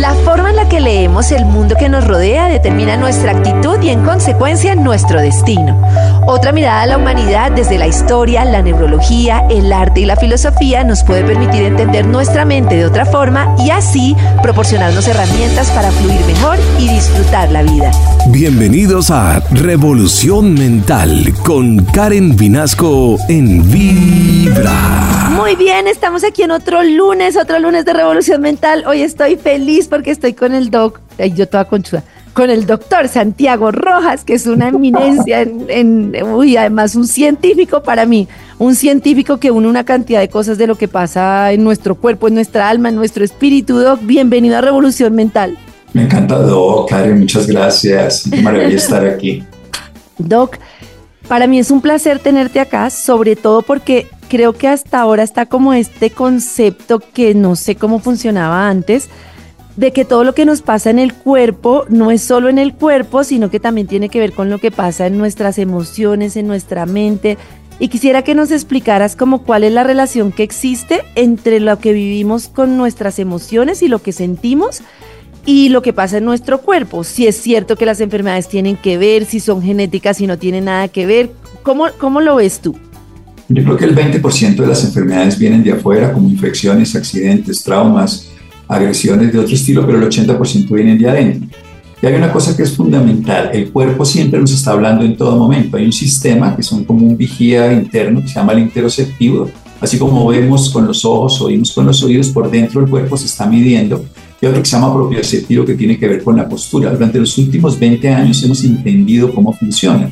La forma en la que leemos el mundo que nos rodea determina nuestra actitud y en consecuencia nuestro destino. Otra mirada a la humanidad desde la historia, la neurología, el arte y la filosofía nos puede permitir entender nuestra mente de otra forma y así proporcionarnos herramientas para fluir mejor y disfrutar la vida. Bienvenidos a Revolución Mental con Karen Vinasco en Vibra. Muy bien, estamos aquí en otro lunes, otro lunes de Revolución Mental. Hoy estoy feliz porque estoy con el doc, ay, yo toda conchuda, con el doctor Santiago Rojas, que es una eminencia en, en, uy, además un científico para mí, un científico que une una cantidad de cosas de lo que pasa en nuestro cuerpo, en nuestra alma, en nuestro espíritu. Doc, bienvenido a Revolución Mental. Me encanta, Doc, Karen, muchas gracias. Qué maravilla estar aquí. Doc, para mí es un placer tenerte acá, sobre todo porque creo que hasta ahora está como este concepto que no sé cómo funcionaba antes, de que todo lo que nos pasa en el cuerpo no es solo en el cuerpo, sino que también tiene que ver con lo que pasa en nuestras emociones, en nuestra mente. Y quisiera que nos explicaras como cuál es la relación que existe entre lo que vivimos con nuestras emociones y lo que sentimos y lo que pasa en nuestro cuerpo. Si es cierto que las enfermedades tienen que ver, si son genéticas, si no tienen nada que ver. ¿Cómo, cómo lo ves tú? Yo creo que el 20% de las enfermedades vienen de afuera, como infecciones, accidentes, traumas, agresiones de otro estilo, pero el 80% vienen de adentro. Y hay una cosa que es fundamental, el cuerpo siempre nos está hablando en todo momento. Hay un sistema que son como un vigía interno que se llama el interoceptivo, así como vemos con los ojos, oímos con los oídos, por dentro el cuerpo se está midiendo. Y otro que se llama propioceptivo que tiene que ver con la postura. Durante los últimos 20 años hemos entendido cómo funciona.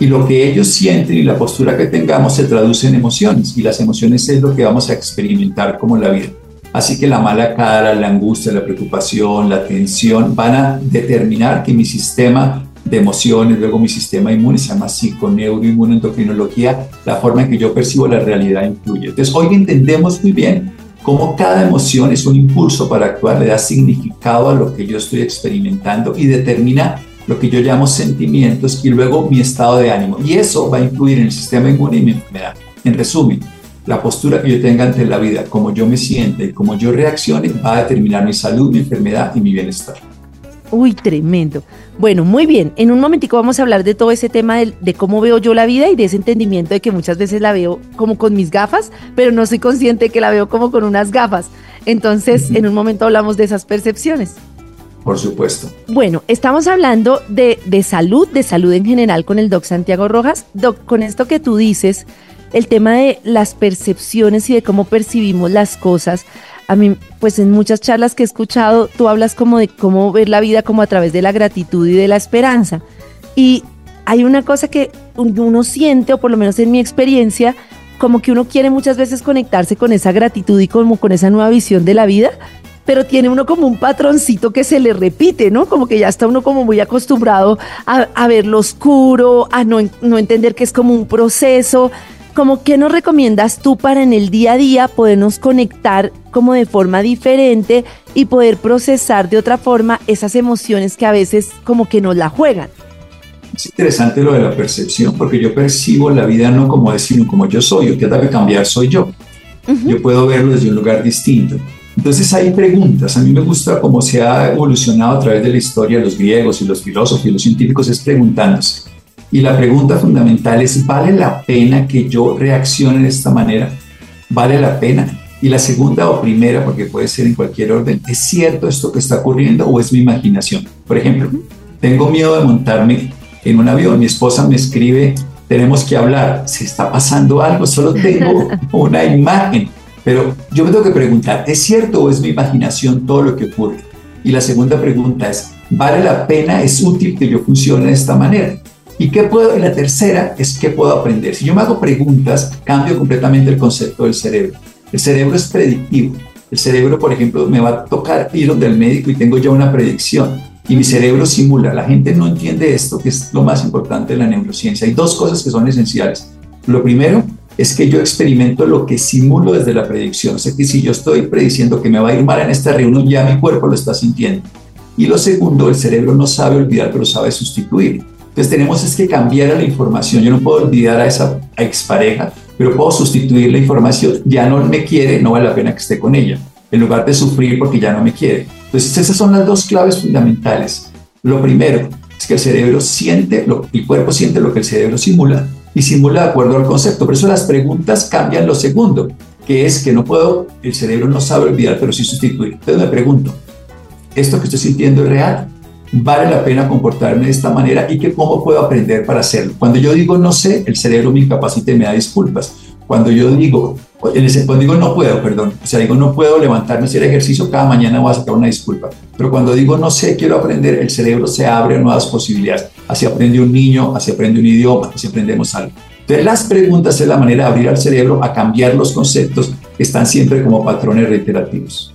Y lo que ellos sienten y la postura que tengamos se traduce en emociones. Y las emociones es lo que vamos a experimentar como la vida. Así que la mala cara, la angustia, la preocupación, la tensión van a determinar que mi sistema de emociones, luego mi sistema inmune, se llama psiconeuroinmunoendocrinología, la forma en que yo percibo la realidad influye. Entonces, hoy entendemos muy bien cómo cada emoción es un impulso para actuar, le da significado a lo que yo estoy experimentando y determina lo que yo llamo sentimientos y luego mi estado de ánimo. Y eso va a influir en el sistema inmune y mi enfermedad. En resumen, la postura que yo tenga ante la vida, cómo yo me siente y cómo yo reaccione, va a determinar mi salud, mi enfermedad y mi bienestar. Uy, tremendo. Bueno, muy bien. En un momentico vamos a hablar de todo ese tema de, de, cómo veo yo la vida y de ese entendimiento de que muchas veces la veo como con mis gafas, pero no soy consciente de que la veo como con unas gafas. Entonces, uh -huh. en un momento hablamos de esas percepciones. Por supuesto. Bueno, estamos hablando de, de salud, de salud en general con el doc Santiago Rojas. Doc, con esto que tú dices, el tema de las percepciones y de cómo percibimos las cosas. A mí, pues en muchas charlas que he escuchado, tú hablas como de cómo ver la vida como a través de la gratitud y de la esperanza. Y hay una cosa que uno siente, o por lo menos en mi experiencia, como que uno quiere muchas veces conectarse con esa gratitud y como con esa nueva visión de la vida, pero tiene uno como un patroncito que se le repite, ¿no? Como que ya está uno como muy acostumbrado a, a ver lo oscuro, a no, no entender que es como un proceso como qué nos recomiendas tú para en el día a día podernos conectar como de forma diferente y poder procesar de otra forma esas emociones que a veces como que nos la juegan. Es interesante lo de la percepción porque yo percibo la vida no como decir como yo soy, o que debe cambiar soy yo. Uh -huh. Yo puedo verlo desde un lugar distinto. Entonces hay preguntas. A mí me gusta cómo se ha evolucionado a través de la historia los griegos y los filósofos y los científicos es preguntándose y la pregunta fundamental es, ¿vale la pena que yo reaccione de esta manera? ¿Vale la pena? Y la segunda o primera, porque puede ser en cualquier orden, ¿es cierto esto que está ocurriendo o es mi imaginación? Por ejemplo, tengo miedo de montarme en un avión, mi esposa me escribe, tenemos que hablar, ¿se está pasando algo? Solo tengo una imagen, pero yo me tengo que preguntar, ¿es cierto o es mi imaginación todo lo que ocurre? Y la segunda pregunta es, ¿vale la pena, es útil que yo funcione de esta manera? ¿Y qué puedo? Y la tercera es qué puedo aprender. Si yo me hago preguntas, cambio completamente el concepto del cerebro. El cerebro es predictivo. El cerebro, por ejemplo, me va a tocar ir donde el médico y tengo ya una predicción. Y mi cerebro simula. La gente no entiende esto, que es lo más importante de la neurociencia. Hay dos cosas que son esenciales. Lo primero es que yo experimento lo que simulo desde la predicción. O sea que si yo estoy prediciendo que me va a ir mal en esta reunión, ya mi cuerpo lo está sintiendo. Y lo segundo, el cerebro no sabe olvidar, pero sabe sustituir. Entonces tenemos es que cambiar la información. Yo no puedo olvidar a esa expareja, pero puedo sustituir la información. Ya no me quiere, no vale la pena que esté con ella, en lugar de sufrir porque ya no me quiere. Entonces esas son las dos claves fundamentales. Lo primero es que el cerebro siente, el cuerpo siente lo que el cerebro simula y simula de acuerdo al concepto. Por eso las preguntas cambian lo segundo, que es que no puedo, el cerebro no sabe olvidar, pero sí sustituir. Entonces me pregunto, ¿esto que estoy sintiendo es real? Vale la pena comportarme de esta manera y que cómo puedo aprender para hacerlo. Cuando yo digo no sé, el cerebro me incapacita y me da disculpas. Cuando yo digo, en cuando digo no puedo, perdón, o sea, digo no puedo levantarme a hacer ejercicio, cada mañana voy a sacar una disculpa. Pero cuando digo no sé, quiero aprender, el cerebro se abre a nuevas posibilidades. Así aprende un niño, así aprende un idioma, así aprendemos algo. Entonces, las preguntas es la manera de abrir al cerebro a cambiar los conceptos que están siempre como patrones reiterativos.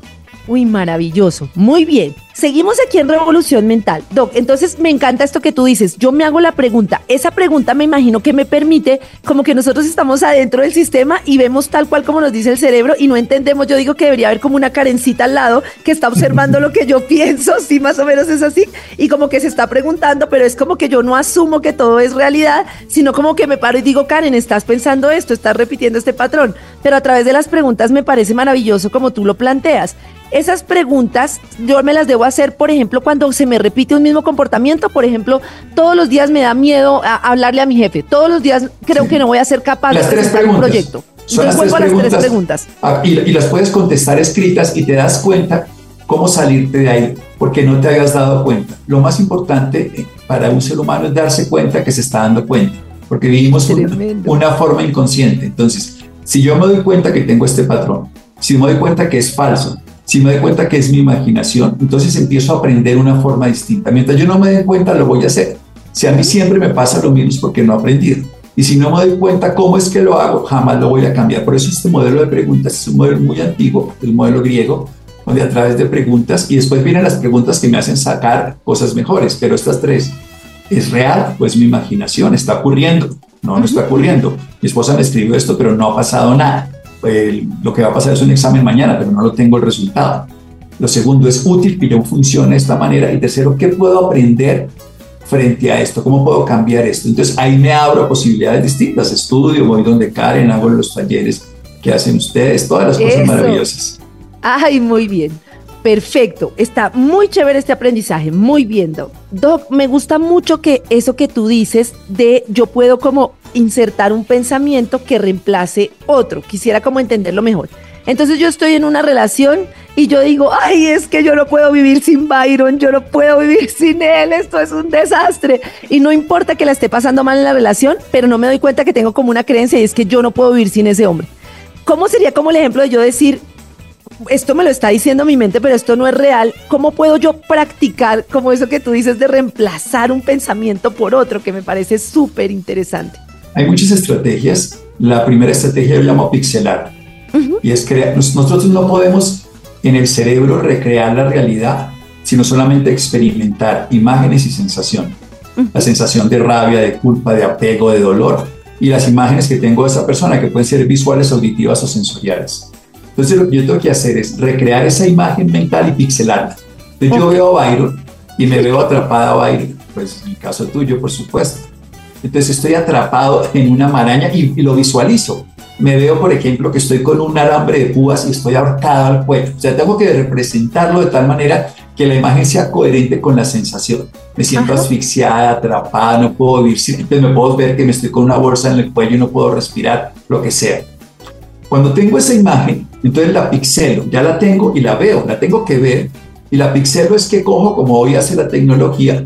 Uy, maravilloso. Muy bien. Seguimos aquí en Revolución Mental. Doc, entonces me encanta esto que tú dices. Yo me hago la pregunta. Esa pregunta me imagino que me permite como que nosotros estamos adentro del sistema y vemos tal cual como nos dice el cerebro y no entendemos. Yo digo que debería haber como una carencita al lado que está observando lo que yo pienso. Sí, más o menos es así. Y como que se está preguntando, pero es como que yo no asumo que todo es realidad, sino como que me paro y digo, Karen, estás pensando esto, estás repitiendo este patrón. Pero a través de las preguntas me parece maravilloso como tú lo planteas. Esas preguntas yo me las debo hacer, por ejemplo, cuando se me repite un mismo comportamiento. Por ejemplo, todos los días me da miedo a hablarle a mi jefe. Todos los días creo que no voy a ser capaz de hacer un proyecto. Son las, tres las tres preguntas. Ah, y, las puedes contestar escritas y te das cuenta cómo salirte de ahí, porque no te hayas dado cuenta. Lo más importante eh, para un ser humano es darse cuenta que se está dando cuenta, porque vivimos una, una forma inconsciente. Entonces, si yo me doy cuenta que tengo este patrón, si me doy cuenta que es falso, si me doy cuenta que es mi imaginación, entonces empiezo a aprender una forma distinta. Mientras yo no me dé cuenta, lo voy a hacer. Si a mí siempre me pasa lo mismo es porque no he aprendido. Y si no me doy cuenta cómo es que lo hago, jamás lo voy a cambiar. Por eso este modelo de preguntas es un modelo muy antiguo, el modelo griego, donde a través de preguntas, y después vienen las preguntas que me hacen sacar cosas mejores, pero estas tres, ¿es real? Pues mi imaginación está ocurriendo. No, no está ocurriendo. Mi esposa me escribió esto, pero no ha pasado nada lo que va a pasar es un examen mañana, pero no lo tengo el resultado. Lo segundo es útil que yo funcione de esta manera. Y tercero, ¿qué puedo aprender frente a esto? ¿Cómo puedo cambiar esto? Entonces ahí me abro a posibilidades distintas. Estudio, voy donde Karen, hago los talleres que hacen ustedes, todas las cosas maravillosas. Ay, muy bien. Perfecto, está muy chévere este aprendizaje, muy bien, Doc. Doc, me gusta mucho que eso que tú dices de yo puedo como insertar un pensamiento que reemplace otro. Quisiera como entenderlo mejor. Entonces yo estoy en una relación y yo digo, ay, es que yo no puedo vivir sin Byron, yo no puedo vivir sin él, esto es un desastre. Y no importa que la esté pasando mal en la relación, pero no me doy cuenta que tengo como una creencia y es que yo no puedo vivir sin ese hombre. ¿Cómo sería como el ejemplo de yo decir, esto me lo está diciendo mi mente, pero esto no es real. ¿Cómo puedo yo practicar como eso que tú dices de reemplazar un pensamiento por otro, que me parece súper interesante? Hay muchas estrategias. La primera estrategia yo llamo pixelar. Y es crear, nosotros no podemos en el cerebro recrear la realidad, sino solamente experimentar imágenes y sensación. La sensación de rabia, de culpa, de apego, de dolor. Y las imágenes que tengo de esa persona, que pueden ser visuales, auditivas o sensoriales. Entonces lo que yo tengo que hacer es recrear esa imagen mental y pixelarla. Entonces yo veo a Byron y me veo atrapada a Byron, pues en el caso tuyo, por supuesto. Entonces estoy atrapado en una maraña y, lo visualizo. Me veo, por ejemplo, que estoy con un alambre de púas y estoy ahorcado al cuello. O sea, tengo que representarlo de tal manera que la imagen sea coherente con la sensación. Me siento asfixiada, atrapada, no puedo vivir. Entonces me puedo ver que me estoy con una bolsa en el cuello y no puedo respirar, lo que sea. Cuando tengo esa imagen, entonces la pixelo, ya la tengo y la veo, la tengo que ver. Y la pixelo es que cojo, como hoy hace la tecnología,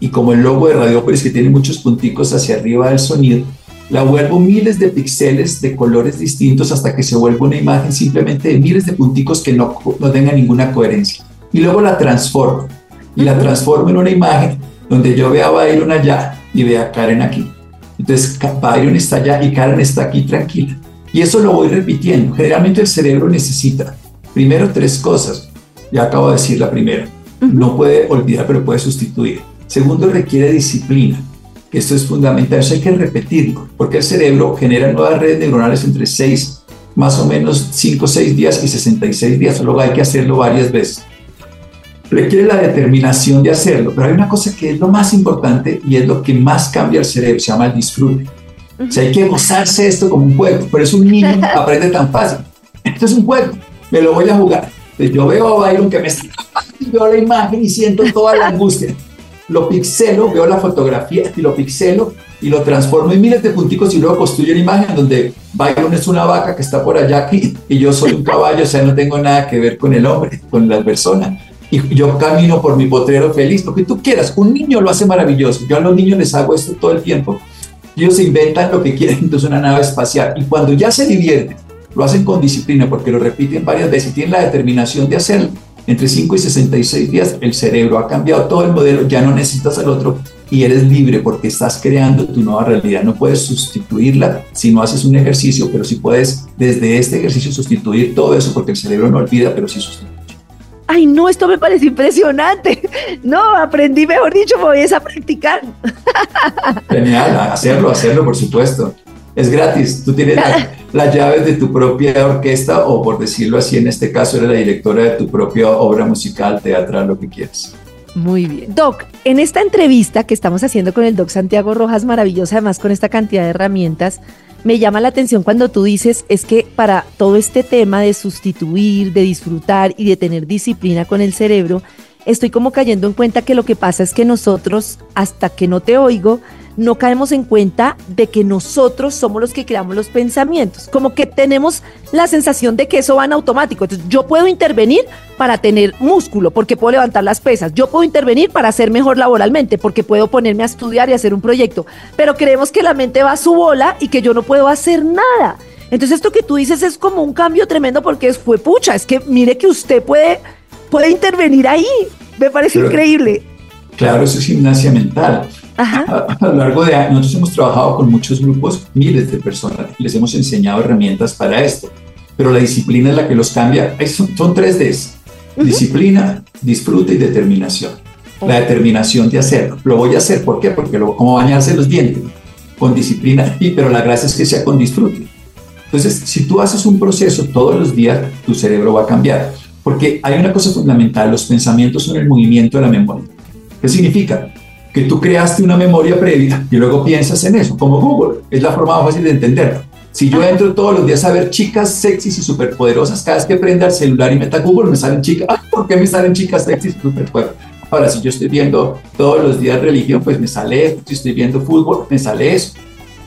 y como el logo de Radiópolis que tiene muchos punticos hacia arriba del sonido, la vuelvo miles de píxeles de colores distintos hasta que se vuelva una imagen simplemente de miles de punticos que no, no tengan ninguna coherencia. Y luego la transformo. Y la transformo en una imagen donde yo vea a Byron allá y vea a Karen aquí. Entonces Byron está allá y Karen está aquí tranquila. Y eso lo voy repitiendo. Generalmente el cerebro necesita primero tres cosas. Ya acabo de decir la primera. No puede olvidar, pero puede sustituir. Segundo, requiere disciplina. Esto es fundamental. Eso hay que repetirlo, porque el cerebro genera nuevas redes neuronales entre 6, más o menos 5 o 6 días y 66 días. Luego hay que hacerlo varias veces. requiere la determinación de hacerlo, pero hay una cosa que es lo más importante y es lo que más cambia el cerebro, se llama el disfrute. O sea, hay que gozarse esto como un juego, por eso un niño aprende tan fácil. Esto es un juego, me lo voy a jugar. Yo veo a Byron que me está veo la imagen y siento toda la angustia. Lo pixelo, veo la fotografía y lo pixelo y lo transformo en miles de punticos y luego construyo una imagen donde Byron es una vaca que está por allá aquí y yo soy un caballo, o sea, no tengo nada que ver con el hombre, con la persona. Y yo camino por mi potrero feliz, lo que tú quieras. Un niño lo hace maravilloso. Yo a los niños les hago esto todo el tiempo. Ellos se inventan lo que quieren, entonces una nave espacial. Y cuando ya se divierten, lo hacen con disciplina porque lo repiten varias veces y tienen la determinación de hacerlo. Entre 5 y 66 días el cerebro ha cambiado todo el modelo, ya no necesitas al otro y eres libre porque estás creando tu nueva realidad. No puedes sustituirla si no haces un ejercicio, pero sí puedes desde este ejercicio sustituir todo eso porque el cerebro no olvida, pero sí sustituye. Ay, no, esto me parece impresionante. No, aprendí, mejor dicho, me voy a practicar. Genial, hacerlo, hacerlo, por supuesto. Es gratis, tú tienes las llaves de tu propia orquesta o por decirlo así, en este caso eres la directora de tu propia obra musical, teatral, lo que quieras. Muy bien. Doc, en esta entrevista que estamos haciendo con el Doc Santiago Rojas, maravillosa además con esta cantidad de herramientas, me llama la atención cuando tú dices es que para todo este tema de sustituir, de disfrutar y de tener disciplina con el cerebro, estoy como cayendo en cuenta que lo que pasa es que nosotros, hasta que no te oigo, no caemos en cuenta de que nosotros somos los que creamos los pensamientos. Como que tenemos la sensación de que eso va en automático. Entonces, yo puedo intervenir para tener músculo, porque puedo levantar las pesas. Yo puedo intervenir para ser mejor laboralmente, porque puedo ponerme a estudiar y hacer un proyecto. Pero creemos que la mente va a su bola y que yo no puedo hacer nada. Entonces, esto que tú dices es como un cambio tremendo porque fue pucha. Es que mire que usted puede, puede intervenir ahí. Me parece increíble. Claro, eso es gimnasia mental. A, lo largo de años, nosotros hemos trabajado con muchos grupos, miles de personas, les hemos enseñado herramientas para esto, pero la disciplina es la que los cambia. Son, son tres Ds, disciplina, disfrute y determinación. La determinación de hacerlo. Lo voy a hacer, ¿por qué? Porque lo, como bañarse los dientes, con disciplina, y, pero la gracia es que sea con disfrute. Entonces, si tú haces un proceso todos los días, tu cerebro va a cambiar. Porque hay una cosa fundamental, los pensamientos son el movimiento de la memoria. ¿Qué significa? Que tú creaste una memoria previa y luego piensas en eso, como Google. Es la forma más fácil de entenderlo. Si yo entro todos los días a ver chicas sexys y superpoderosas, cada vez que prenda el celular y meta Google, me salen chicas. ¿Por qué me salen chicas sexys y superpoderosas? Ahora, si yo estoy viendo todos los días religión, pues me sale esto. Si estoy viendo fútbol, me sale eso.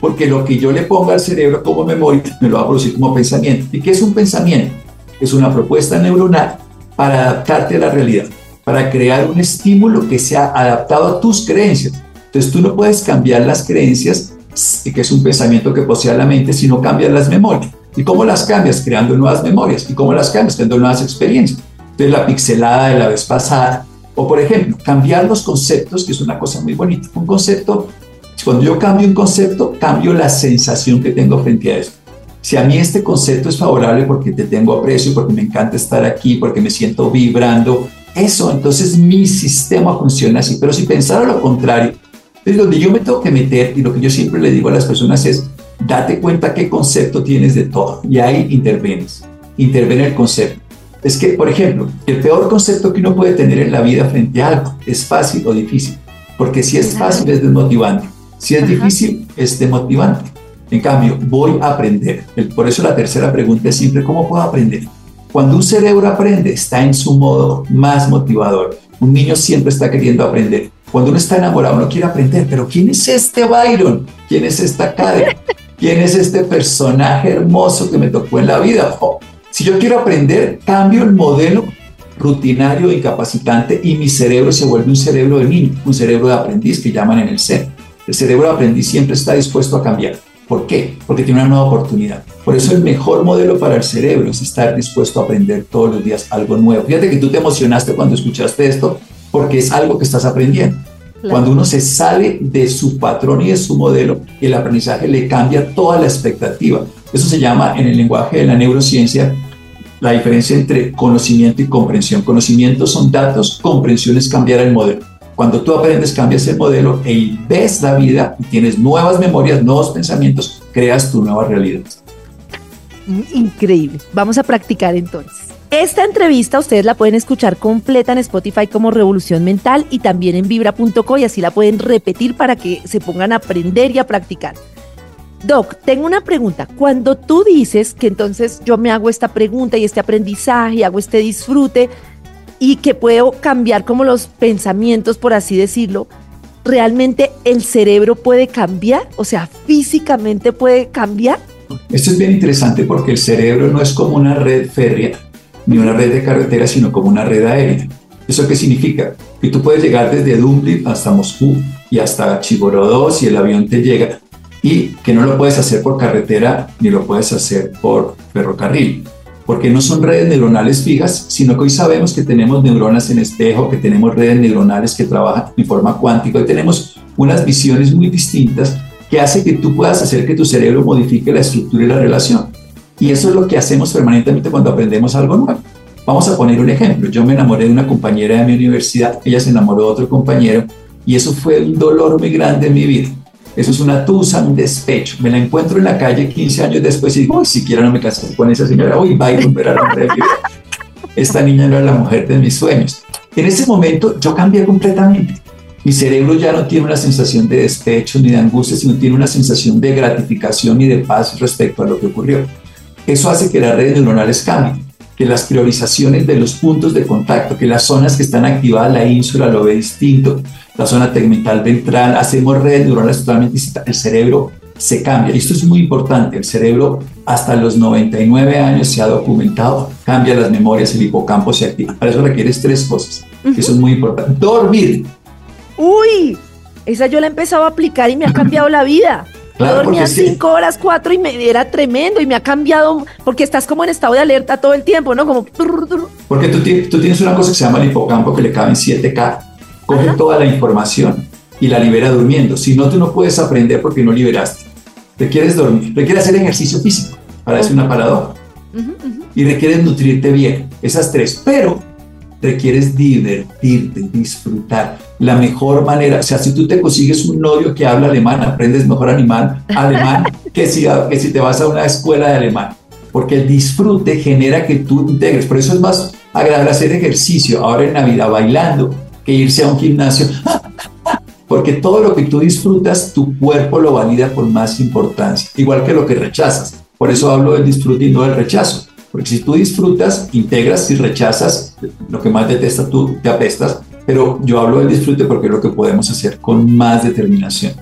Porque lo que yo le pongo al cerebro como memoria, me lo va a producir como pensamiento. ¿Y qué es un pensamiento? Es una propuesta neuronal para adaptarte a la realidad para crear un estímulo que sea adaptado a tus creencias. Entonces tú no puedes cambiar las creencias, que es un pensamiento que posee la mente, si no cambias las memorias. ¿Y cómo las cambias? Creando nuevas memorias. ¿Y cómo las cambias? Creando nuevas experiencias. Entonces la pixelada de la vez pasada. O por ejemplo, cambiar los conceptos, que es una cosa muy bonita. Un concepto, cuando yo cambio un concepto, cambio la sensación que tengo frente a eso. Si a mí este concepto es favorable porque te tengo aprecio, porque me encanta estar aquí, porque me siento vibrando, eso, entonces mi sistema funciona así. Pero si pensara lo contrario, es donde yo me tengo que meter y lo que yo siempre le digo a las personas es, date cuenta qué concepto tienes de todo y ahí intervenes, interviene el concepto. Es que, por ejemplo, el peor concepto que uno puede tener en la vida frente a algo es fácil o difícil, porque si es fácil es desmotivante, si es difícil es demotivante. En cambio, voy a aprender. Por eso la tercera pregunta es siempre, ¿cómo puedo aprender? Cuando un cerebro aprende, está en su modo más motivador. Un niño siempre está queriendo aprender. Cuando uno está enamorado, uno quiere aprender, pero ¿quién es este Byron? ¿Quién es esta Karen? ¿Quién es este personaje hermoso que me tocó en la vida? si yo quiero aprender, cambio el modelo rutinario e incapacitante y mi cerebro se vuelve un cerebro de niño, un cerebro de aprendiz que llaman en el ser. El cerebro de aprendiz siempre está dispuesto a cambiar. ¿Por qué? Porque tiene una nueva oportunidad. Por eso el mejor modelo para el cerebro es estar dispuesto a aprender todos los días algo nuevo. Fíjate que tú te emocionaste cuando escuchaste esto porque es algo que estás aprendiendo. Cuando uno se sale de su patrón y de su modelo, el aprendizaje le cambia toda la expectativa. Eso se llama en el lenguaje de la neurociencia la diferencia entre conocimiento y comprensión. Conocimiento son datos, comprensión es cambiar el modelo. Cuando tú aprendes, cambias el modelo e ves la vida y tienes nuevas memorias, nuevos pensamientos, creas tu nueva realidad. Increíble. Vamos a practicar entonces. Esta entrevista ustedes la pueden escuchar completa en Spotify como Revolución Mental y también en vibra.co y así la pueden repetir para que se pongan a aprender y a practicar. Doc, tengo una pregunta. Cuando tú dices que entonces yo me hago esta pregunta y este aprendizaje, hago este disfrute y que puedo cambiar como los pensamientos, por así decirlo, ¿realmente el cerebro puede cambiar? O sea, físicamente puede cambiar. Esto es bien interesante porque el cerebro no es como una red férrea ni una red de carretera, sino como una red aérea. ¿Eso qué significa? Que tú puedes llegar desde Dublín hasta Moscú y hasta Chigorodó si el avión te llega y que no lo puedes hacer por carretera ni lo puedes hacer por ferrocarril, porque no son redes neuronales fijas, sino que hoy sabemos que tenemos neuronas en espejo, que tenemos redes neuronales que trabajan en forma cuántica y tenemos unas visiones muy distintas que hace que tú puedas hacer que tu cerebro modifique la estructura y la relación. Y eso es lo que hacemos permanentemente cuando aprendemos algo nuevo. Vamos a poner un ejemplo. Yo me enamoré de una compañera de mi universidad, ella se enamoró de otro compañero y eso fue un dolor muy grande en mi vida. Eso es una tusa, un despecho. Me la encuentro en la calle 15 años después y digo, uy, siquiera no me casé con esa señora, uy, va a romper a la Esta niña no era la mujer de mis sueños. En ese momento yo cambié completamente. Mi cerebro ya no tiene una sensación de despecho ni de angustia, sino tiene una sensación de gratificación y de paz respecto a lo que ocurrió. Eso hace que las redes neuronales cambien, que las priorizaciones de los puntos de contacto, que las zonas que están activadas, la ínsula lo ve distinto, la zona tegmental ventral, hacemos redes neuronales totalmente distintas, el cerebro se cambia. Y esto es muy importante, el cerebro hasta los 99 años se ha documentado, cambia las memorias, el hipocampo se activa. Para eso requieres tres cosas, eso es muy importante. Dormir. Uy, esa yo la he empezado a aplicar y me ha cambiado la vida. Claro, dormía cinco horas, cuatro y me era tremendo y me ha cambiado porque estás como en estado de alerta todo el tiempo, ¿no? Como... Porque tú, tú tienes una cosa que se llama el hipocampo que le cabe en 7K. Coge toda la información y la libera durmiendo. Si no, tú no puedes aprender porque no liberaste. Requieres dormir, requieres hacer ejercicio físico. Para eso una paradoja. Y requieres nutrirte bien. Esas tres. Pero requieres divertirte, disfrutar. La mejor manera, o sea, si tú te consigues un novio que habla alemán, aprendes mejor alemán, alemán que, si, que si te vas a una escuela de alemán. Porque el disfrute genera que tú integres. Por eso es más agradable hacer ejercicio ahora en Navidad bailando que irse a un gimnasio. Porque todo lo que tú disfrutas, tu cuerpo lo valida con más importancia, igual que lo que rechazas. Por eso hablo del disfrute y no del rechazo porque si tú disfrutas, integras, y rechazas, lo que más detestas tú, te apestas. Pero yo hablo del disfrute porque es lo que podemos hacer con más determinación.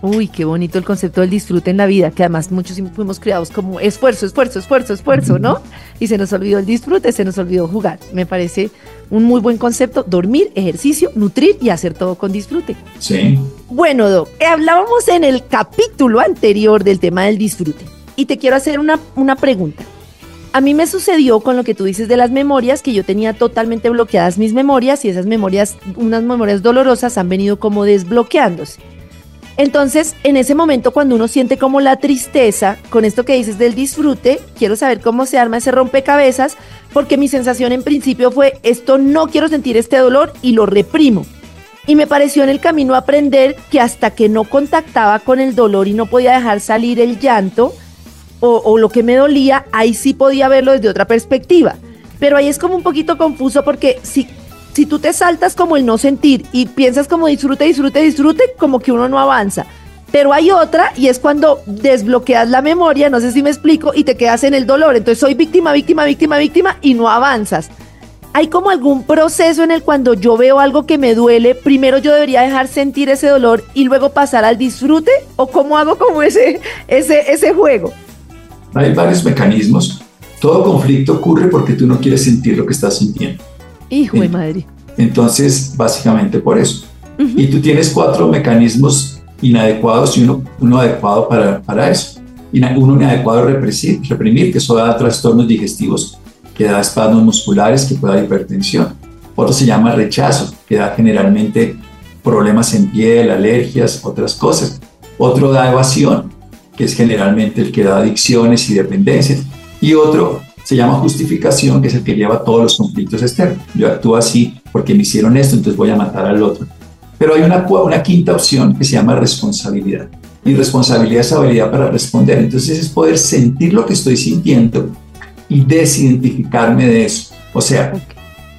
Uy, qué bonito el concepto del disfrute en la vida, que además muchos fuimos criados como esfuerzo, esfuerzo, esfuerzo, esfuerzo, ¿no? Y se nos olvidó el disfrute, se nos olvidó jugar. Me parece un muy buen concepto, dormir, ejercicio, nutrir y hacer todo con disfrute. Sí. Bueno, Doc, hablábamos en el capítulo anterior del tema del disfrute y te quiero hacer una, una pregunta. A mí me sucedió con lo que tú dices de las memorias, que yo tenía totalmente bloqueadas mis memorias y esas memorias, unas memorias dolorosas han venido como desbloqueándose. Entonces, en ese momento cuando uno siente como la tristeza, con esto que dices del disfrute, quiero saber cómo se arma ese rompecabezas, porque mi sensación en principio fue, esto no quiero sentir este dolor y lo reprimo. Y me pareció en el camino aprender que hasta que no contactaba con el dolor y no podía dejar salir el llanto, o, lo que me dolía, ahí sí podía verlo desde otra perspectiva. Pero ahí es como un poquito confuso porque si, si tú te saltas como el no sentir y piensas como disfrute, disfrute, disfrute, como que uno no avanza. Pero hay otra y es cuando desbloqueas la memoria, no sé si me explico, y te quedas en el dolor. Entonces soy víctima, víctima, víctima, víctima y no avanzas. ¿Hay como algún proceso en el cuando yo veo algo que me duele, primero yo debería dejar sentir ese dolor y luego pasar al disfrute? ¿O cómo hago como ese, ese, ese juego? Hay varios mecanismos. Todo conflicto ocurre porque tú no quieres sentir lo que estás sintiendo. Hijo de madre. Entonces, básicamente por eso. Y tú tienes cuatro mecanismos inadecuados y uno, uno adecuado para, para eso. Uno inadecuado reprimir, reprimir, que eso da trastornos digestivos, que da espasmos musculares, que puede dar hipertensión. Otro se llama rechazo, que da generalmente problemas en piel, alergias, otras cosas. Otro da evasión, que es generalmente el que da adicciones y dependencias, y otro se llama justificación, que es el que lleva todos los conflictos externos. Yo actúo así porque me hicieron esto, entonces voy a matar al otro. Pero hay una, una quinta opción que se llama responsabilidad. Y responsabilidad es habilidad para responder. Entonces es poder sentir lo que estoy sintiendo y desidentificarme de eso. O sea,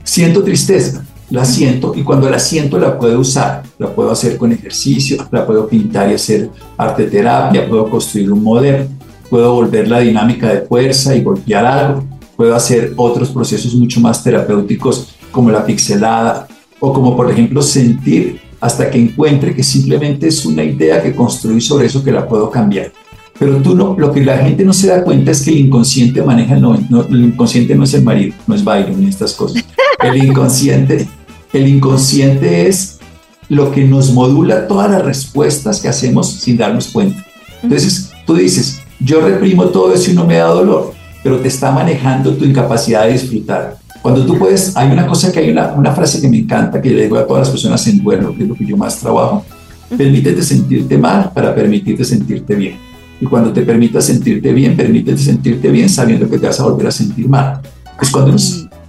siento tristeza, la siento y cuando la siento la puedo usar, la puedo hacer con ejercicio, la puedo pintar y hacer arte terapia, puedo construir un modelo, puedo volver la dinámica de fuerza y golpear algo, puedo hacer otros procesos mucho más terapéuticos como la pixelada o como por ejemplo sentir hasta que encuentre que simplemente es una idea que construí sobre eso que la puedo cambiar. Pero tú no, lo que la gente no se da cuenta es que el inconsciente maneja el no, el inconsciente no es el marido, no es Byron ni estas cosas. El inconsciente, el inconsciente es lo que nos modula todas las respuestas que hacemos sin darnos cuenta. Entonces, tú dices, yo reprimo todo eso y no me da dolor, pero te está manejando tu incapacidad de disfrutar. Cuando tú puedes, hay una cosa que hay una, una frase que me encanta, que le digo a todas las personas en duelo, que es lo que yo más trabajo, permítete sentirte mal para permitirte sentirte bien. Y cuando te permitas sentirte bien, permítete sentirte bien sabiendo que te vas a volver a sentir mal. Pues cuando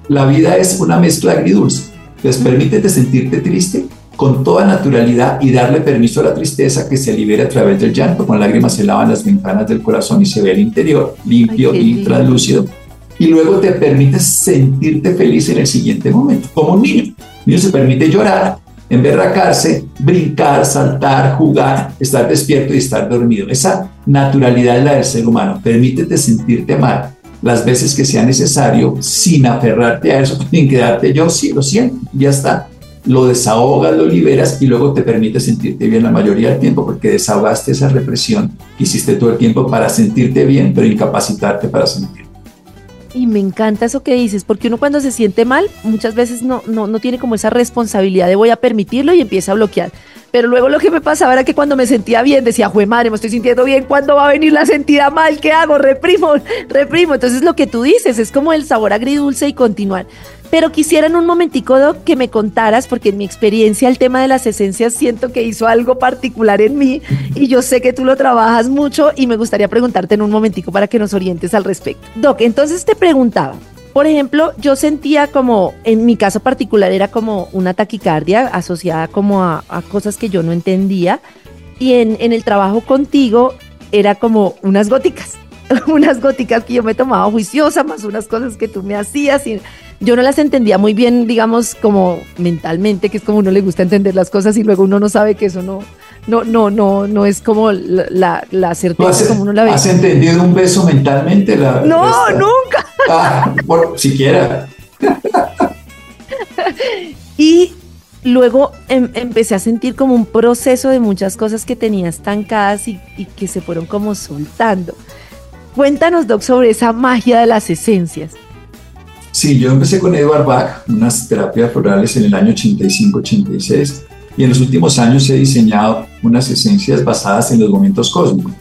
la vida es una mezcla agridulce. Entonces permítete sentirte triste con toda naturalidad y darle permiso a la tristeza que se libere a través del llanto. Con lágrimas se lavan las ventanas del corazón y se ve el interior limpio y translúcido. Y luego te permites sentirte feliz en el siguiente momento, como un niño. Un niño se permite llorar emberracarse, brincar, saltar, jugar, estar despierto y estar dormido. Esa naturalidad es la del ser humano. Permítete sentirte mal las veces que sea necesario sin aferrarte a eso, sin quedarte yo, sí, lo siento, ya está. Lo desahogas, lo liberas y luego te permite sentirte bien la mayoría del tiempo porque desahogaste esa represión que hiciste todo el tiempo para sentirte bien, pero incapacitarte para sentir. Y me encanta eso que dices, porque uno cuando se siente mal, muchas veces no, no, no tiene como esa responsabilidad de voy a permitirlo y empieza a bloquear. Pero luego lo que me pasaba era que cuando me sentía bien, decía, jue madre, me estoy sintiendo bien, ¿cuándo va a venir la sentida mal? ¿Qué hago? Reprimo, reprimo. Entonces lo que tú dices es como el sabor agridulce y continuar. Pero quisiera en un momentico, Doc, que me contaras, porque en mi experiencia el tema de las esencias siento que hizo algo particular en mí y yo sé que tú lo trabajas mucho y me gustaría preguntarte en un momentico para que nos orientes al respecto. Doc, entonces te preguntaba, por ejemplo, yo sentía como, en mi caso particular, era como una taquicardia asociada como a, cosas que yo no entendía. Y en, en, el trabajo contigo era como unas góticas, unas góticas que yo me tomaba juiciosa, más unas cosas que tú me hacías. Y yo no las entendía muy bien, digamos, como mentalmente, que es como uno le gusta entender las cosas y luego uno no sabe que eso no, no, no, no, no es como la, la, certeza como uno la ve. ¿Has entendido un beso mentalmente? La, no, nunca. Ah, por, siquiera. y luego em, empecé a sentir como un proceso de muchas cosas que tenía estancadas y, y que se fueron como soltando. Cuéntanos, Doc, sobre esa magia de las esencias. Sí, yo empecé con Edward Bach, unas terapias florales en el año 85-86, y en los últimos años he diseñado unas esencias basadas en los momentos cósmicos,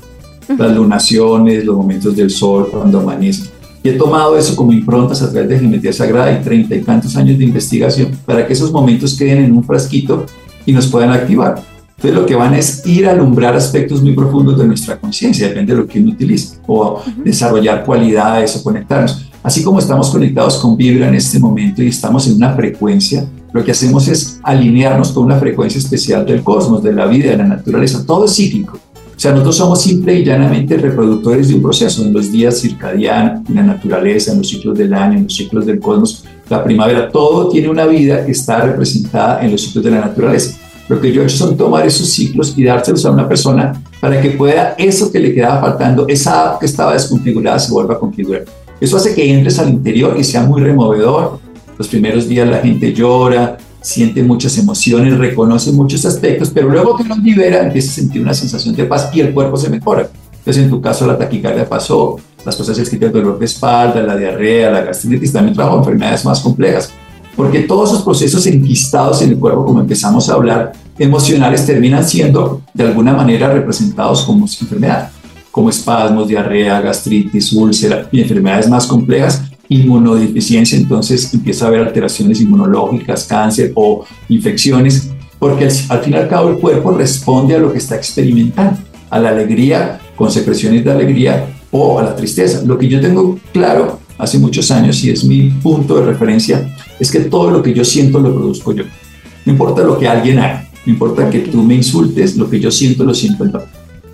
las lunaciones, los momentos del sol, cuando amanece. Y he tomado eso como improntas a través de geometría sagrada y treinta y tantos años de investigación para que esos momentos queden en un frasquito y nos puedan activar. Entonces lo que van es ir a alumbrar aspectos muy profundos de nuestra conciencia, depende de lo que uno utilice, o desarrollar cualidades o conectarnos. Así como estamos conectados con Vibra en este momento y estamos en una frecuencia, lo que hacemos es alinearnos con una frecuencia especial del cosmos, de la vida, de la naturaleza, todo es cíclico. O sea, nosotros somos simple y llanamente reproductores de un proceso, en los días circadianos, en la naturaleza, en los ciclos del año, en los ciclos del cosmos, la primavera, todo tiene una vida que está representada en los ciclos de la naturaleza. Lo que yo he hecho son tomar esos ciclos y dárselos a una persona para que pueda eso que le quedaba faltando, esa que estaba desconfigurada, se vuelva a configurar. Eso hace que entres al interior y sea muy removedor. Los primeros días la gente llora, siente muchas emociones, reconoce muchos aspectos, pero luego que los libera empieza a sentir una sensación de paz y el cuerpo se mejora. Entonces, en tu caso, la taquicardia pasó, las cosas escritas, el dolor de espalda, la diarrea, la gastritis, también trabajo enfermedades más complejas. Porque todos esos procesos enquistados en el cuerpo, como empezamos a hablar, emocionales, terminan siendo de alguna manera representados como enfermedad como espasmos, diarrea, gastritis, úlcera y enfermedades más complejas, inmunodeficiencia, entonces empieza a haber alteraciones inmunológicas, cáncer o infecciones, porque al, fin y al cabo el cuerpo responde a lo que está experimentando, a la alegría con secreciones de alegría o a la tristeza. Lo que yo tengo claro hace muchos años y es mi punto de referencia es que todo lo que yo siento lo produzco yo. No importa lo que alguien haga, no importa que tú me insultes, lo que yo siento lo siento yo.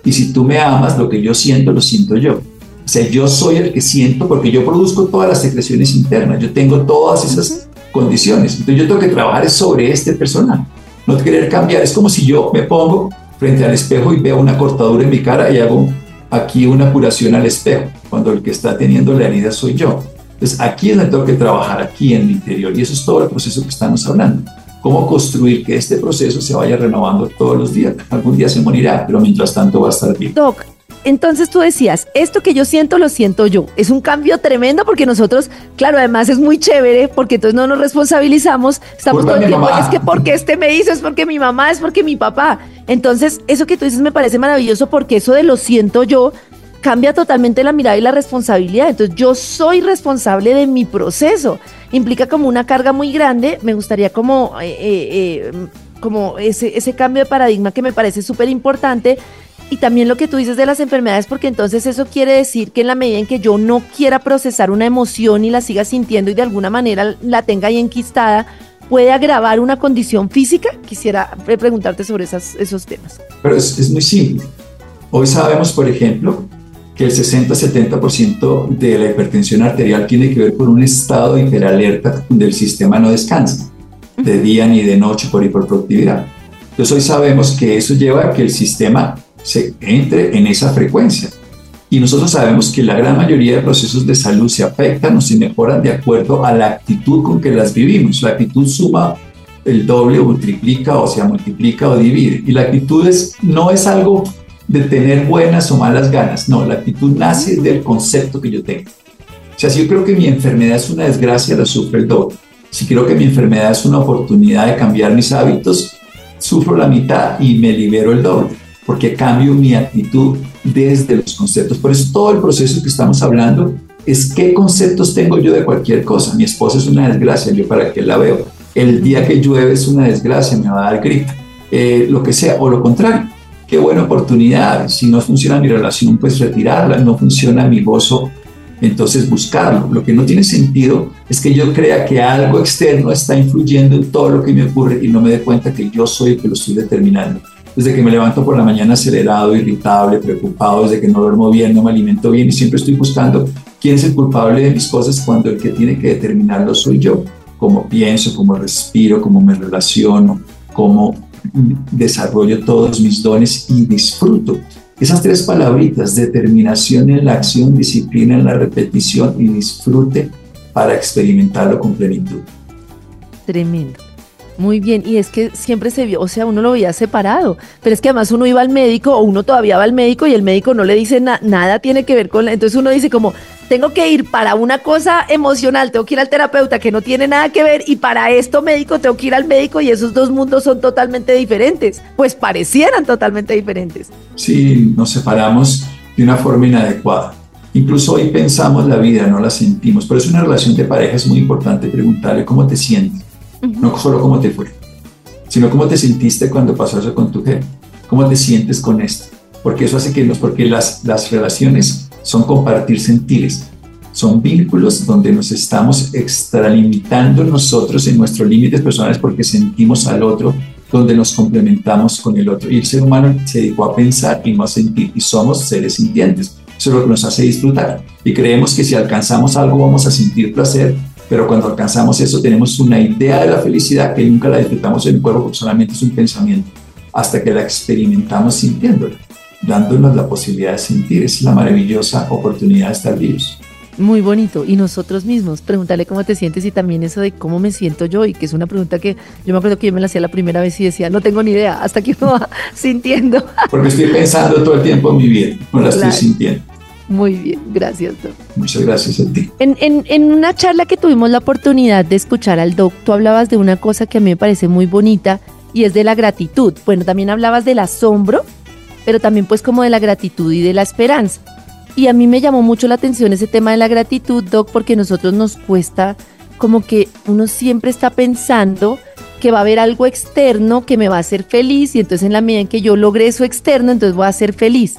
Y si tú me amas, lo que yo siento, lo siento yo. O sea, yo soy el que siento porque yo produzco todas las secreciones internas, yo tengo todas esas condiciones. Entonces yo tengo que trabajar sobre este personaje, no querer cambiar. Es como si yo me pongo frente al espejo y veo una cortadura en mi cara y hago aquí una curación al espejo, cuando el que está teniendo la herida soy yo. Entonces aquí es donde tengo que trabajar, aquí en mi interior. Y eso es todo el proceso que estamos hablando. Cómo construir que este proceso se vaya renovando todos los días. Algún día se morirá, pero mientras tanto va a estar bien. Doc, entonces tú decías, esto que yo siento lo siento yo. Es un cambio tremendo porque nosotros, claro, además es muy chévere porque entonces no nos responsabilizamos, estamos todo el tiempo, es que porque este me hizo, es porque mi mamá, es porque mi papá. Entonces, eso que tú dices me parece maravilloso porque eso de lo siento yo cambia totalmente la mirada y la responsabilidad. Entonces, yo soy responsable de mi proceso. Implica como una carga muy grande. Me gustaría como, eh, eh, eh, como ese, ese cambio de paradigma que me parece súper importante y también lo que tú dices de las enfermedades, porque entonces eso quiere decir que en la medida en que yo no quiera procesar una emoción y la siga sintiendo y de alguna manera la tenga ahí enquistada, puede agravar una condición física. Quisiera preguntarte sobre esas, esos temas. Pero es, es muy simple. Hoy sabemos, por ejemplo, que el 60-70% de la hipertensión arterial tiene que ver con un estado de hiperalerta donde el sistema no descansa de día ni de noche por hiperproductividad. Entonces hoy sabemos que eso lleva a que el sistema se entre en esa frecuencia. Y nosotros sabemos que la gran mayoría de procesos de salud se afectan o se mejoran de acuerdo a la actitud con que las vivimos. La actitud suma el doble o triplica o sea multiplica o divide. Y la actitud es, no es algo de tener buenas o malas ganas, no, la actitud nace del concepto que yo tengo. O sea, si yo creo que mi enfermedad es una desgracia, la sufro el doble. Si creo que mi enfermedad es una oportunidad de cambiar mis hábitos, sufro la mitad y me libero el doble porque cambio mi actitud desde los conceptos. Por eso todo el proceso que estamos hablando es qué conceptos tengo yo de cualquier cosa. Mi esposa es una desgracia, yo para qué la veo. El día que llueve es una desgracia, me va a dar gripe. Eh, lo que sea, o lo contrario. Qué buena oportunidad. Si no funciona mi relación, pues retirarla. No funciona mi gozo, entonces buscarlo. Lo que no tiene sentido es que yo crea que algo externo está influyendo en todo lo que me ocurre y no me dé cuenta que yo soy el que lo estoy determinando desde que me levanto por la mañana acelerado, irritable, preocupado, desde que no duermo bien, no me alimento bien y siempre estoy buscando quién es el culpable de mis cosas cuando el que tiene que determinarlo soy yo. Cómo pienso, cómo respiro, cómo me relaciono, cómo desarrollo todos mis dones y disfruto. Esas tres palabritas, determinación en la acción, disciplina en la repetición y disfrute para experimentarlo con plenitud. Tremendo. Muy bien, y es que siempre se vio, o sea, uno lo veía separado, pero es que además uno iba al médico o uno todavía va al médico y el médico no le dice nada, tiene que ver con, la, entonces uno dice como, tengo que ir para una cosa emocional, tengo que ir al terapeuta que no tiene nada que ver y para esto médico tengo que ir al médico y esos dos mundos son totalmente diferentes, pues parecieran totalmente diferentes. Sí, nos separamos de una forma inadecuada. Incluso hoy pensamos la vida, no la sentimos. Por eso una relación de pareja es muy importante preguntarle cómo te sientes no solo cómo te fue, sino cómo te sentiste cuando pasó eso con tu jefe, cómo te sientes con esto, porque eso hace que nos, porque las, las relaciones son compartir sentires, son vínculos donde nos estamos extralimitando nosotros en nuestros límites personales porque sentimos al otro, donde nos complementamos con el otro. Y el ser humano se dedicó a pensar y no a sentir, y somos seres sintientes. Eso es lo que nos hace disfrutar. Y creemos que si alcanzamos algo vamos a sentir placer, pero cuando alcanzamos eso tenemos una idea de la felicidad que nunca la disfrutamos en el cuerpo porque solamente es un pensamiento, hasta que la experimentamos sintiéndola, dándonos la posibilidad de sentir. Esa es la maravillosa oportunidad de estar vivos. Muy bonito. Y nosotros mismos, preguntarle cómo te sientes y también eso de cómo me siento yo, y que es una pregunta que yo me acuerdo que yo me la hacía la primera vez y decía, no tengo ni idea, hasta que uno va sintiendo. Porque estoy pensando todo el tiempo en mi vida, no la estoy sintiendo. Muy bien, gracias, Doc. Muchas gracias a ti. En, en, en, una charla que tuvimos la oportunidad de escuchar al Doc, tú hablabas de una cosa que a mí me parece muy bonita y es de la gratitud. Bueno, también hablabas del asombro, pero también pues como de la gratitud y de la esperanza. Y a mí me llamó mucho la atención ese tema de la gratitud, Doc, porque a nosotros nos cuesta como que uno siempre está pensando que va a haber algo externo que me va a hacer feliz y entonces en la medida en que yo logre eso externo, entonces voy a ser feliz.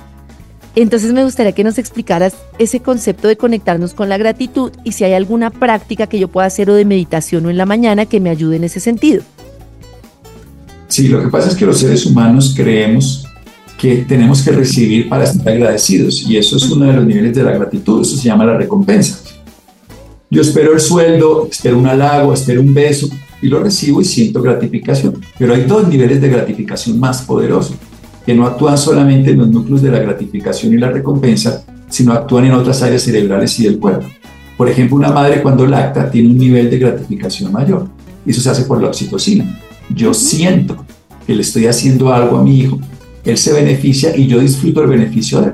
Entonces me gustaría que nos explicaras ese concepto de conectarnos con la gratitud y si hay alguna práctica que yo pueda hacer o de meditación o en la mañana que me ayude en ese sentido. Sí, lo que pasa es que los seres humanos creemos que tenemos que recibir para estar agradecidos. Y eso es uno de los niveles de la gratitud, eso se llama la recompensa. Yo espero el sueldo, espero un halago, espero un beso y lo recibo y siento gratificación. Pero hay dos niveles de gratificación más poderosos, que no actúan solamente en los núcleos de la gratificación y la recompensa, sino actúan en otras áreas cerebrales y del cuerpo. Por ejemplo, una madre cuando lacta tiene un nivel de gratificación mayor. Y eso se hace por la oxitocina. Yo siento que le estoy haciendo algo a mi hijo, él se beneficia y yo disfruto el beneficio de él.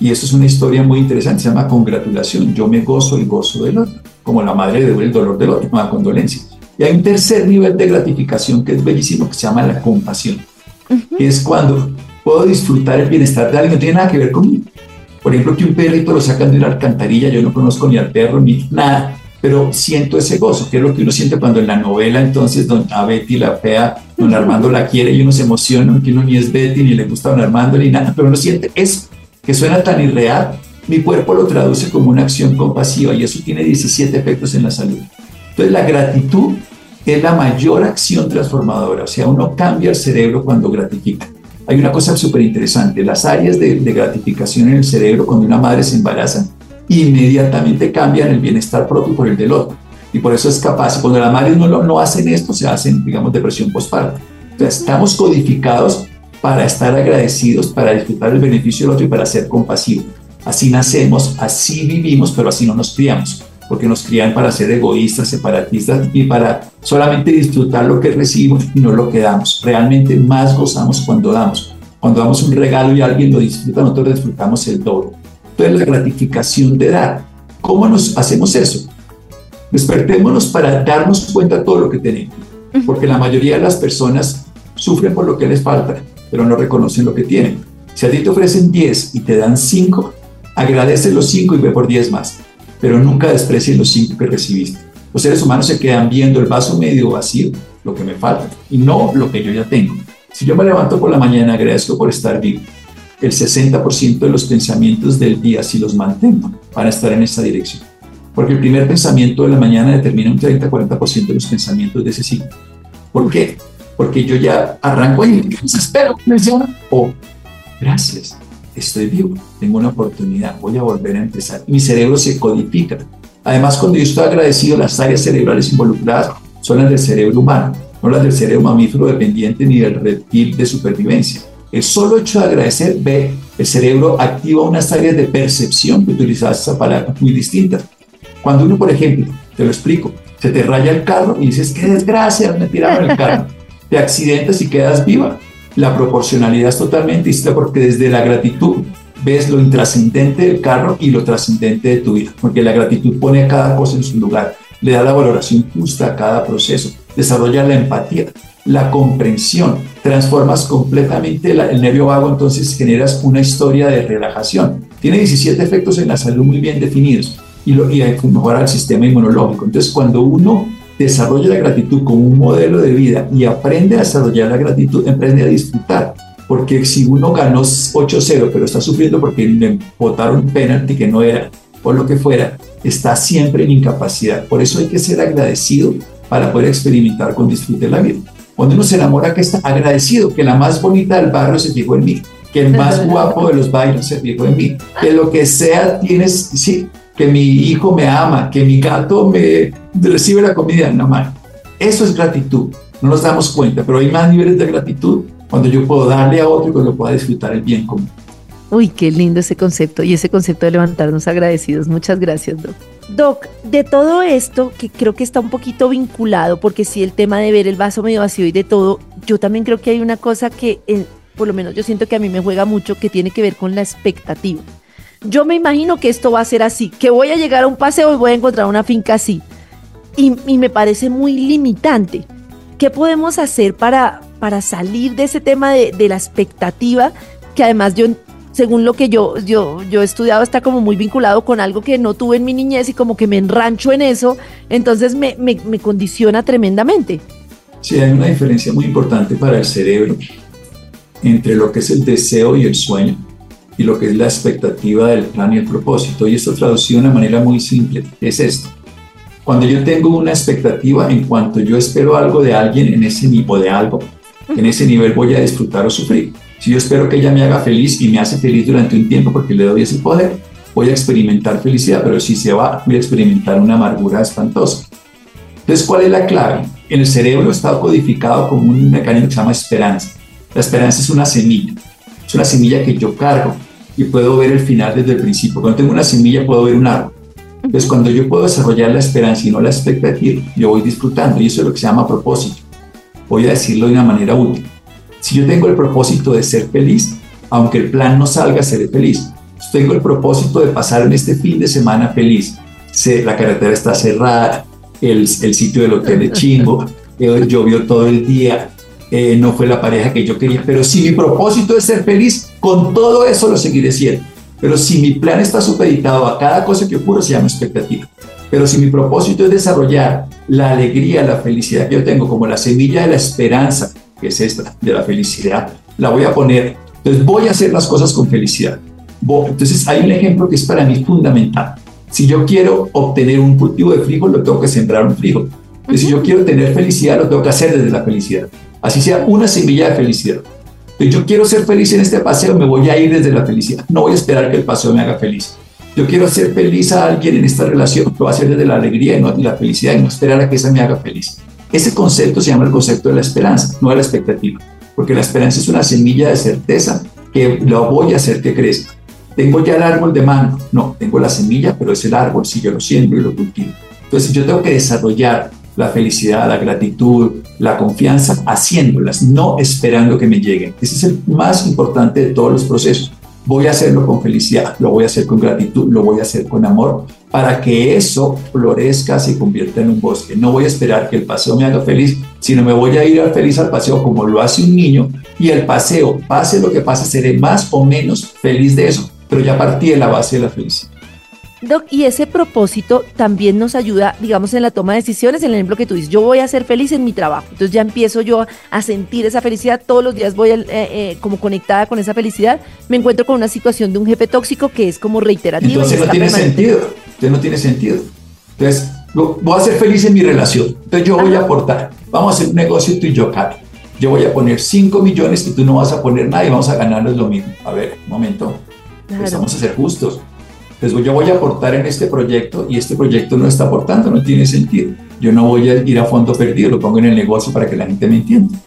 Y eso es una historia muy interesante, se llama congratulación. Yo me gozo y gozo del otro, como la madre debe el dolor del otro, la condolencia. Y hay un tercer nivel de gratificación que es bellísimo, que se llama la compasión, que es cuando puedo disfrutar el bienestar de alguien, no tiene nada que ver conmigo. Por ejemplo, que un perrito lo sacan de una alcantarilla, yo no conozco ni al perro ni nada, pero siento ese gozo, que es lo que uno siente cuando en la novela entonces don a Betty la fea, don Armando la quiere y uno se emociona, que uno ni es Betty ni le gusta don Armando ni nada, pero uno siente eso, que suena tan irreal, mi cuerpo lo traduce como una acción compasiva y eso tiene 17 efectos en la salud. Entonces la gratitud es la mayor acción transformadora, o sea, uno cambia el cerebro cuando gratifica. Hay una cosa súper interesante, las áreas de, gratificación en el cerebro cuando una madre se embaraza, inmediatamente cambian el bienestar propio por el del otro. Y por eso es capaz, cuando las madres no, no hacen esto, se hacen, digamos, depresión postparto. Entonces, estamos codificados para estar agradecidos, para disfrutar el beneficio del otro y para ser compasivos. Así nacemos, así vivimos, pero así no nos criamos porque nos crían para ser egoístas, separatistas y para solamente disfrutar lo que recibimos y no lo que damos. Realmente más gozamos cuando damos. Cuando damos un regalo y alguien lo disfruta, nosotros disfrutamos el doble. Entonces la gratificación de dar. ¿Cómo nos hacemos eso? Despertémonos para darnos cuenta de todo lo que tenemos, porque la mayoría de las personas sufren por lo que les falta, pero no reconocen lo que tienen. Si a ti te ofrecen 10 y te dan 5, agradece los 5 y ve por 10 más pero nunca desprecies los cinco que recibiste. Los seres humanos se quedan viendo el vaso medio vacío, lo que me falta, y no lo que yo ya tengo. Si yo me levanto por la mañana, agradezco por estar vivo. El 60% de los pensamientos del día, si los mantengo, van a estar en esa dirección. Porque el primer pensamiento de la mañana determina un 30-40% de los pensamientos de ese ciclo. ¿Por qué? Porque yo ya arranco y me espero, me o gracias, estoy vivo, tengo una oportunidad, voy a volver a empezar. Mi cerebro se codifica. Además, cuando yo estoy agradecido, las áreas cerebrales involucradas son las del cerebro humano, no las del cerebro mamífero dependiente ni del reptil de supervivencia. El solo hecho de agradecer, ve, el cerebro activa unas áreas de percepción, que utilizas esa palabra, muy distintas. Cuando uno, por ejemplo, te lo explico, se te raya el carro y dices, qué desgracia, me tiraron el carro. Te accidentas y quedas viva la proporcionalidad es totalmente distinta porque desde la gratitud ves lo intrascendente del carro y lo trascendente de tu vida, porque la gratitud pone cada cosa en su lugar, le da la valoración justa a cada proceso, desarrolla la empatía, la comprensión, transformas completamente el nervio vago, entonces generas una historia de relajación. Tiene 17 efectos en la salud muy bien definidos y, lo, y mejora el sistema inmunológico. Entonces, cuando uno desarrolla la gratitud como un modelo de vida y aprende a desarrollar la gratitud, aprende a disfrutar. Porque si uno ganó 8-0, pero está sufriendo porque le votaron un penalti que no era, o lo que fuera, está siempre en incapacidad. Por eso hay que ser agradecido para poder experimentar con disfrute la vida. Cuando uno se enamora, que está agradecido, que la más bonita del barrio se fijó en mí, que el más guapo de los bailes se fijó en mí, que lo que sea tienes, sí, que mi hijo me ama, que mi gato me recibe la comida en la mano. Eso es gratitud. No nos damos cuenta, pero hay más niveles de gratitud cuando yo puedo darle a otro y cuando pueda disfrutar el bien común. Uy, qué lindo ese concepto y ese concepto de levantarnos agradecidos. Muchas gracias, Doc. Doc, de todo esto, que creo que está un poquito vinculado, porque sí, el tema de ver el vaso medio vacío y de todo, yo también creo que hay una cosa que, por lo menos yo siento que a mí me juega mucho, que tiene que ver con la expectativa yo me imagino que esto va a ser así, que voy a llegar a un paseo y voy a encontrar una finca así. Y, me parece muy limitante. ¿Qué podemos hacer para, para salir de ese tema de, la expectativa? Que además yo, según lo que yo, yo, yo he estudiado, está como muy vinculado con algo que no tuve en mi niñez y como que me enrancho en eso, entonces me, me, me condiciona tremendamente. Sí, hay una diferencia muy importante para el cerebro entre lo que es el deseo y el sueño y lo que es la expectativa del plan y el propósito. Y esto traducido de una manera muy simple es esto. Cuando yo tengo una expectativa en cuanto yo espero algo de alguien en ese nivel de algo, en ese nivel voy a disfrutar o sufrir. Si yo espero que ella me haga feliz y me hace feliz durante un tiempo porque le doy ese poder, voy a experimentar felicidad, pero si se va, voy a experimentar una amargura espantosa. Entonces, ¿cuál es la clave? En el cerebro está codificado como un mecanismo que se llama esperanza. La esperanza es una semilla, es una semilla que yo cargo y puedo ver el final desde el principio. Cuando tengo una semilla puedo ver un árbol. Entonces, cuando yo puedo desarrollar la esperanza y no la expectativa, yo voy disfrutando y eso es lo que se llama propósito. Voy a decirlo de una manera útil. Si yo tengo el propósito de ser feliz, aunque el plan no salga, seré feliz. tengo el propósito de pasar en este fin de semana feliz. La carretera está cerrada, el, el sitio del hotel de chingo, eh, llovió todo el día, eh, no fue la pareja que yo quería, pero si mi propósito es ser feliz, con todo eso lo seguiré siendo. Pero si mi plan está supeditado a cada cosa que ocurre, se llama expectativa. Pero si mi propósito es desarrollar la alegría, la felicidad que yo tengo como la semilla de la esperanza, que es esta, de la felicidad, la voy a poner. Entonces voy a hacer las cosas con felicidad. Entonces hay un ejemplo que es para mí fundamental. Si yo quiero obtener un cultivo de frijol, lo tengo que sembrar un frijol. Si yo quiero tener felicidad, lo tengo que hacer desde la felicidad. Así sea una semilla de felicidad yo quiero ser feliz en este paseo, me voy a ir desde la felicidad. No voy a esperar que el paseo me haga feliz. Yo quiero ser feliz a alguien en esta relación, lo voy a hacer desde la alegría y no de la felicidad y no esperar a que esa me haga feliz. Ese concepto se llama el concepto de la esperanza, no de la expectativa, porque la esperanza es una semilla de certeza que lo voy a hacer que crezca. Tengo ya el árbol de mano, no, tengo la semilla, pero es el árbol, si yo lo siembro y lo cultivo. Entonces yo tengo que desarrollar la felicidad, la gratitud, la confianza, haciéndolas, no esperando que me lleguen. Ese es el más importante de todos los procesos. Voy a hacerlo con felicidad, lo voy a hacer con gratitud, lo voy a hacer con amor, para que eso florezca, se convierta en un bosque. No voy a esperar que el paseo me haga feliz, sino me voy a ir feliz al paseo como lo hace un niño y el paseo, pase lo que pase, seré más o menos feliz de eso, pero ya partí de la base de la felicidad. Doc, y ese propósito también nos ayuda, digamos, en la toma de decisiones, en el ejemplo que tú dices, yo voy a ser feliz en mi trabajo, entonces ya empiezo yo a sentir esa felicidad, todos los días voy eh, eh, como conectada con esa felicidad, me encuentro con una situación de un jefe tóxico que es como reiterativo. Entonces no tiene sentido, entonces no tiene sentido. Entonces, voy a ser feliz en mi relación, entonces yo voy a aportar, vamos a hacer un negocio tú y yo. Yo voy a poner 5 millones y tú no vas a poner nada y vamos a ganarnos lo mismo. A ver, un momento. vamos a ser justos entonces yo voy a aportar en este proyecto y este proyecto no está aportando, no tiene sentido. Yo no voy a ir a fondo perdido, lo pongo en el negocio para que la gente me entienda.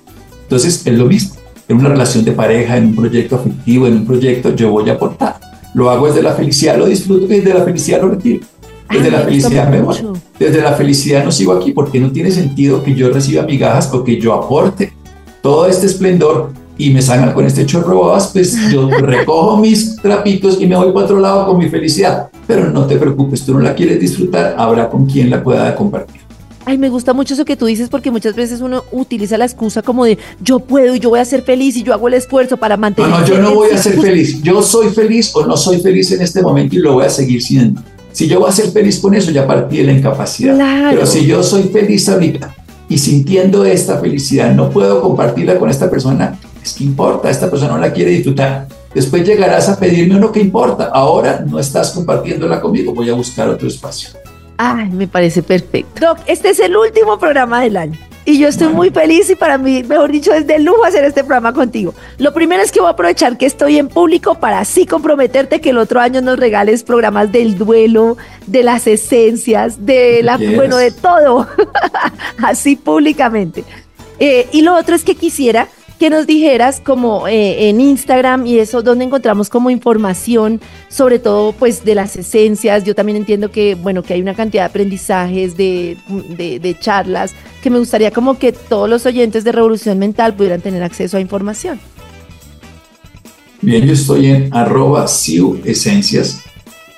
Entonces es lo mismo. En una relación de pareja, en un proyecto afectivo, en un proyecto, yo voy a aportar. Lo hago desde la felicidad, lo disfruto y desde la felicidad lo retiro. Desde la felicidad me voy. Desde la felicidad no sigo aquí porque no tiene sentido que yo reciba migajas porque yo aporte todo este esplendor y me salgan con este chorro pues yo recojo mis trapitos y me voy para otro lado con mi felicidad. Pero no te preocupes, tú no la quieres disfrutar, habrá con quien la pueda compartir. Ay, me gusta mucho eso que tú dices porque muchas veces uno utiliza la excusa como de yo puedo y yo voy a ser feliz y yo hago el esfuerzo para mantener. No, no, yo no voy a ser feliz. Yo soy feliz o no soy feliz en este momento y lo voy a seguir siendo. Si yo voy a ser feliz con eso, ya partí de la incapacidad. Pero si yo soy feliz ahorita y sintiendo esta felicidad, no puedo compartirla con esta persona, es que importa, esta persona no la quiere disfrutar. Después llegarás a pedirme uno que importa. Ahora no estás compartiéndola conmigo, voy a buscar otro espacio. Ay, me parece perfecto. Doc, este es el último programa del año. Y yo estoy muy feliz y para mí, mejor dicho, es de lujo hacer este programa contigo. Lo primero es que voy a aprovechar que estoy en público para así comprometerte que el otro año nos regales programas del duelo, de las esencias, de la, bueno, de todo, así públicamente. Eh, y lo otro es que quisiera que nos dijeras como eh, en Instagram y eso, donde encontramos como información, sobre todo pues de las esencias. Yo también entiendo que, bueno, que hay una cantidad de aprendizajes, de, de, charlas, que me gustaría como que todos los oyentes de Revolución Mental pudieran tener acceso a información. Bien, yo estoy en arroba SIU Esencias,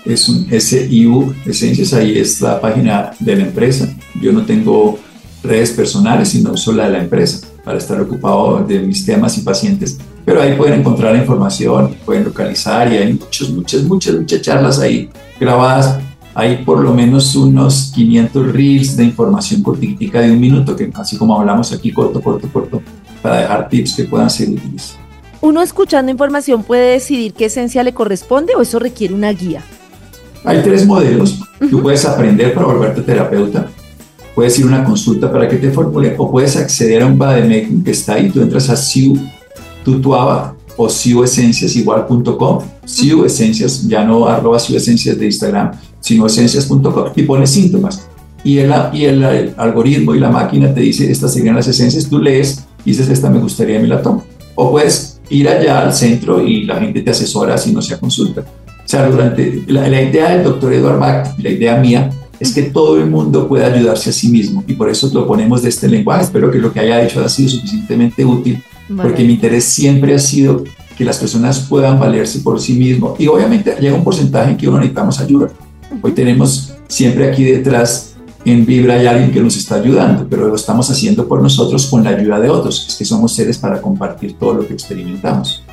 es un SIU Esencias, ahí es la página de la empresa. Yo no tengo redes personales, sino solo la de la empresa para estar ocupado de mis temas y pacientes. Pero ahí pueden encontrar información, pueden localizar y hay muchas, muchas, muchas, muchas charlas ahí grabadas. Hay por lo menos unos 500 reels de información cortica de un minuto, que así como hablamos aquí, corto, corto, corto, para dejar tips que puedan ser útiles. ¿Uno escuchando información puede decidir qué esencia le corresponde o eso requiere una guía? Hay tres modelos. Tú puedes aprender para volverte terapeuta puedes ir a una consulta para que te formule o puedes acceder a un Bademecum que está ahí, tú entras a Siu Tutuaba, o siuesenciasigual.com, siuesencias, ya no arroba siuesencias de Instagram, sino esencias.com y pones síntomas. Y, el, y el, algoritmo y la máquina te dice, estas serían las esencias, tú lees y dices, esta me gustaría, me la tomo. O puedes ir allá al centro y la gente te asesora si no se consulta. O sea, durante la, idea del doctor Edward Mack, la idea mía, es que todo el mundo pueda ayudarse a sí mismo y por eso lo ponemos de este lenguaje. Espero que lo que haya hecho ha sido suficientemente útil, porque mi interés siempre ha sido que las personas puedan valerse por sí mismos y obviamente llega un porcentaje en que uno necesitamos ayuda. Hoy tenemos siempre aquí detrás en Vibra hay alguien que nos está ayudando, pero lo estamos haciendo por nosotros con la ayuda de otros. Es que somos seres para compartir todo lo que experimentamos.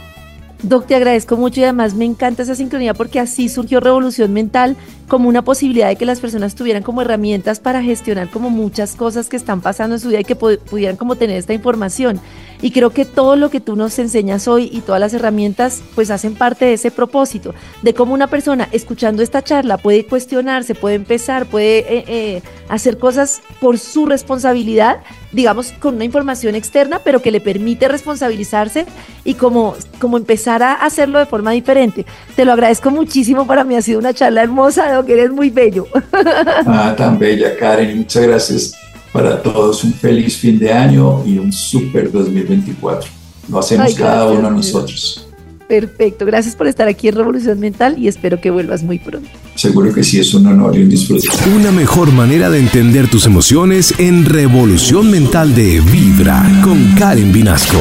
Doc, te agradezco mucho y además me encanta esa sincronía porque así surgió Revolución Mental como una posibilidad de que las personas tuvieran como herramientas para gestionar como muchas cosas que están pasando en su vida y que pudieran como tener esta información. Y creo que todo lo que tú nos enseñas hoy y todas las herramientas pues hacen parte de ese propósito, de cómo una persona escuchando esta charla puede cuestionarse, puede empezar, puede eh, eh, hacer cosas por su responsabilidad, digamos con una información externa, pero que le permite responsabilizarse y como, como empezar a hacerlo de forma diferente. Te lo agradezco muchísimo, para mí ha sido una charla hermosa, que eres muy bello. Ah, tan bella, Karen, muchas gracias para todos un feliz fin de año y un super 2024. Lo hacemos cada uno de nosotros. Perfecto, gracias por estar aquí en Revolución Mental y espero que vuelvas muy pronto. Seguro que sí, es un honor y un disfrute. Una mejor manera de entender tus emociones en Revolución Mental de Vibra con Karen Vinasco.